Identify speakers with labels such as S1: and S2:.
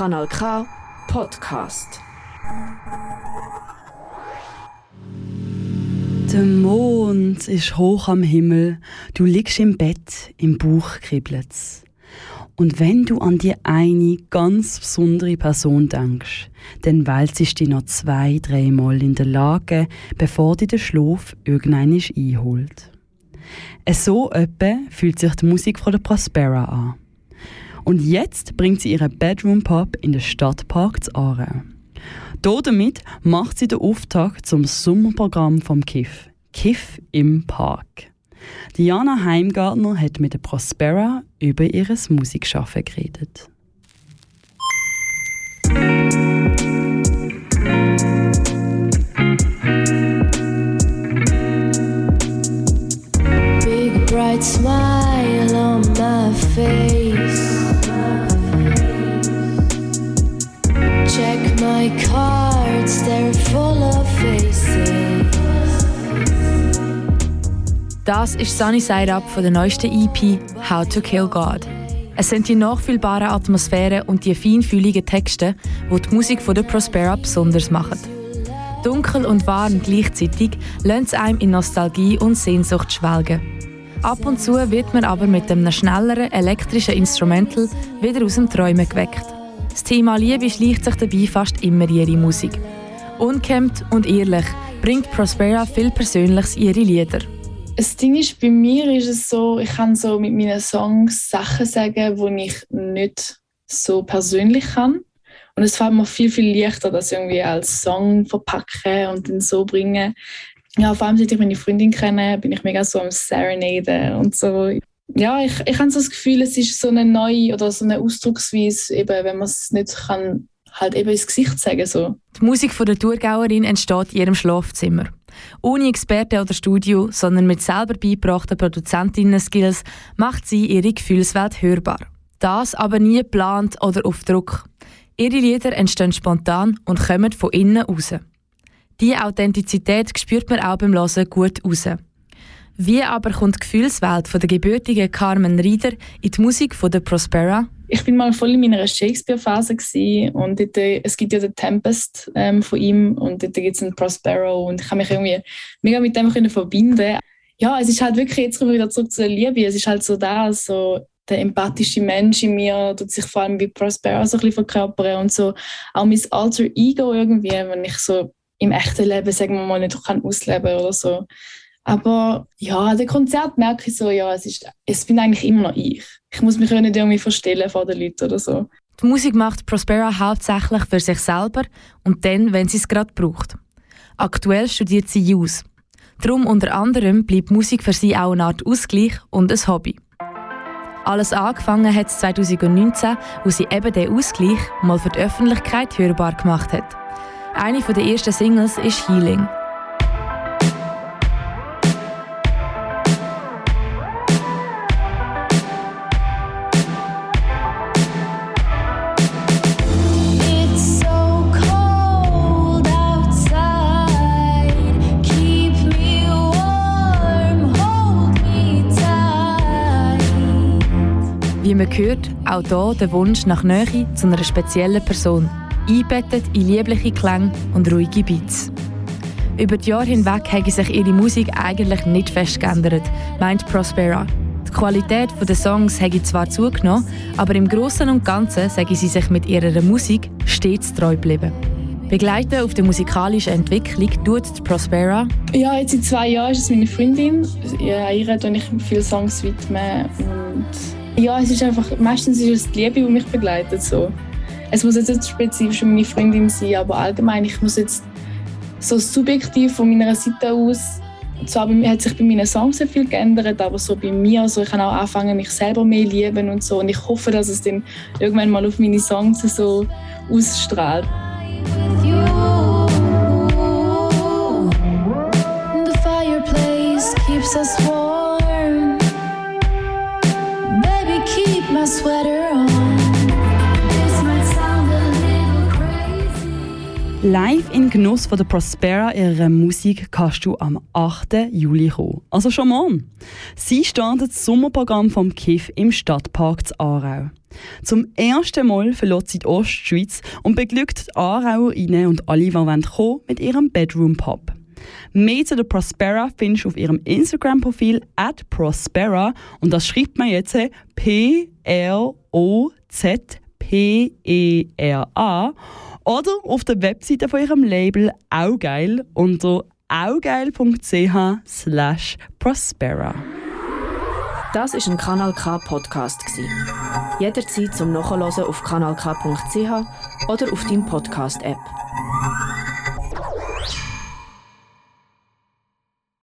S1: Kanal K Podcast.
S2: Der Mond ist hoch am Himmel, du liegst im Bett, im Buch kribbelt's. Und wenn du an die eine ganz besondere Person denkst, dann wälzest dich noch zwei, dreimal in der Lage, bevor dir der Schlaf irgendwann einholt. So etwa fühlt sich die Musik von der Prospera an. Und jetzt bringt sie ihren Bedroom Pop in den Stadtpark zu Aarau. Damit macht sie den Auftakt zum Sommerprogramm vom KIF. KIF im Park. Diana Heimgartner hat mit der Prospera über ihr Musikschaffen geredet.
S3: My cards, they're full of faces.
S4: Das ist Sunny Side Up von der neuesten EP How to Kill God. Es sind die nachfühlbaren Atmosphären und die feinfühligen Texte, die die Musik von der Prospera besonders machen. Dunkel und warm gleichzeitig lernt es einem in Nostalgie und Sehnsucht schwelgen. Ab und zu wird man aber mit einem schnelleren elektrischen Instrumental wieder aus dem Träumen geweckt. Das Thema Liebe schleicht sich dabei fast immer in ihre Musik. Unkämmt und ehrlich bringt Prospera viel Persönliches in ihre Lieder.
S5: Das Ding ist, bei mir ist es so, ich kann so mit meinen Songs Sachen sagen, die ich nicht so persönlich kann. Und es fällt mir viel, viel leichter, das irgendwie als Song verpacken und dann so bringen. Ja, vor allem seit ich meine Freundin kenne, bin ich mega so am Serenaden und so. Ja, ich, ich habe so das Gefühl, es ist so eine neue oder so eine Ausdrucksweise, eben, wenn man es nicht kann, halt eben ins Gesicht sagen so.
S4: Die Musik von der Thurgauerin entsteht in ihrem Schlafzimmer. Ohne Experte oder Studio, sondern mit selber beigebrachten Produzentinnen-Skills macht sie ihre Gefühlswelt hörbar. Das aber nie geplant oder auf Druck. Ihre Lieder entstehen spontan und kommen von innen raus. Diese Authentizität spürt man auch beim Hören gut raus. Wie aber kommt die Gefühlswelt von der gebürtigen Carmen Rieder in die Musik von der Prospera?
S5: Ich bin mal voll in meiner Shakespeare-Phase und dort, äh, es gibt ja den Tempest ähm, von ihm und dort gibt es einen Prospero und ich kann mich irgendwie mega mit dem können verbinden. Ja, es ist halt wirklich, jetzt kommen wir wieder zurück zu der Liebe, es ist halt so da, so der empathische Mensch in mir tut sich vor allem wie Prospero so ein bisschen verkörpern und so auch mein Alter Ego irgendwie, wenn ich so im echten Leben, sagen wir mal, nicht kann ausleben oder so. Aber ja, dem Konzert merke ich so, ja, es, ist, es bin eigentlich immer noch ich. Ich muss mich nicht irgendwie verstellen vor den Leuten oder so.
S4: Die Musik macht Prospera hauptsächlich für sich selber und dann, wenn sie es gerade braucht. Aktuell studiert sie Jus. Darum unter anderem bleibt Musik für sie auch eine Art Ausgleich und ein Hobby. Alles angefangen hat es 2019, wo sie eben den Ausgleich mal für die Öffentlichkeit hörbar gemacht hat. Eine der ersten Singles ist Healing. Wie man hört, auch hier der Wunsch nach Nähe zu einer speziellen Person, einbettet in liebliche Klänge und ruhige Beats. Über die Jahre hinweg hat sich ihre Musik eigentlich nicht fest geändert, meint Prospera. Die Qualität der Songs hätte zwar zugenommen, aber im Großen und Ganzen sei sie sich mit ihrer Musik stets treu geblieben. Begleiten auf der musikalischen Entwicklung tut Prospera
S5: Ja, jetzt in zwei Jahren ist es meine Freundin. Ihr tue ich viele Songs widmen. Und ja, es ist einfach, meistens ist es die Liebe, die mich begleitet. So. Es muss jetzt nicht spezifisch meine Freundin sein, aber allgemein, ich muss jetzt so subjektiv von meiner Seite aus, zwar hat sich bei meinen Songs sehr viel geändert, aber so bei mir, also ich kann auch anfangen, mich selber mehr lieben und so. Und ich hoffe, dass es dann irgendwann mal auf meine Songs so ausstrahlt.
S3: keeps us warm.
S2: Live in Genuss von der Prospera ihrer Musik kannst du am 8. Juli kommen. Also schon morgen. Sie startet das Sommerprogramm vom KIF im Stadtpark zu Aarau. Zum ersten Mal verlässt sie die Ostschweiz und beglückt die Aarauerinnen und alle, die kommen wollen, mit ihrem Bedroom-Pop. Mehr zu der Prospera findest du auf ihrem Instagram-Profil at Prospera und das schreibt man jetzt P-R-O-Z-P-E-R-A oder auf der Webseite von ihrem Label Augeil unter augeil.ch Prospera.
S1: Das ist ein Kanal K Podcast gsi. Jederzeit zum Nachhören auf kanalk.ch oder auf deinem Podcast App.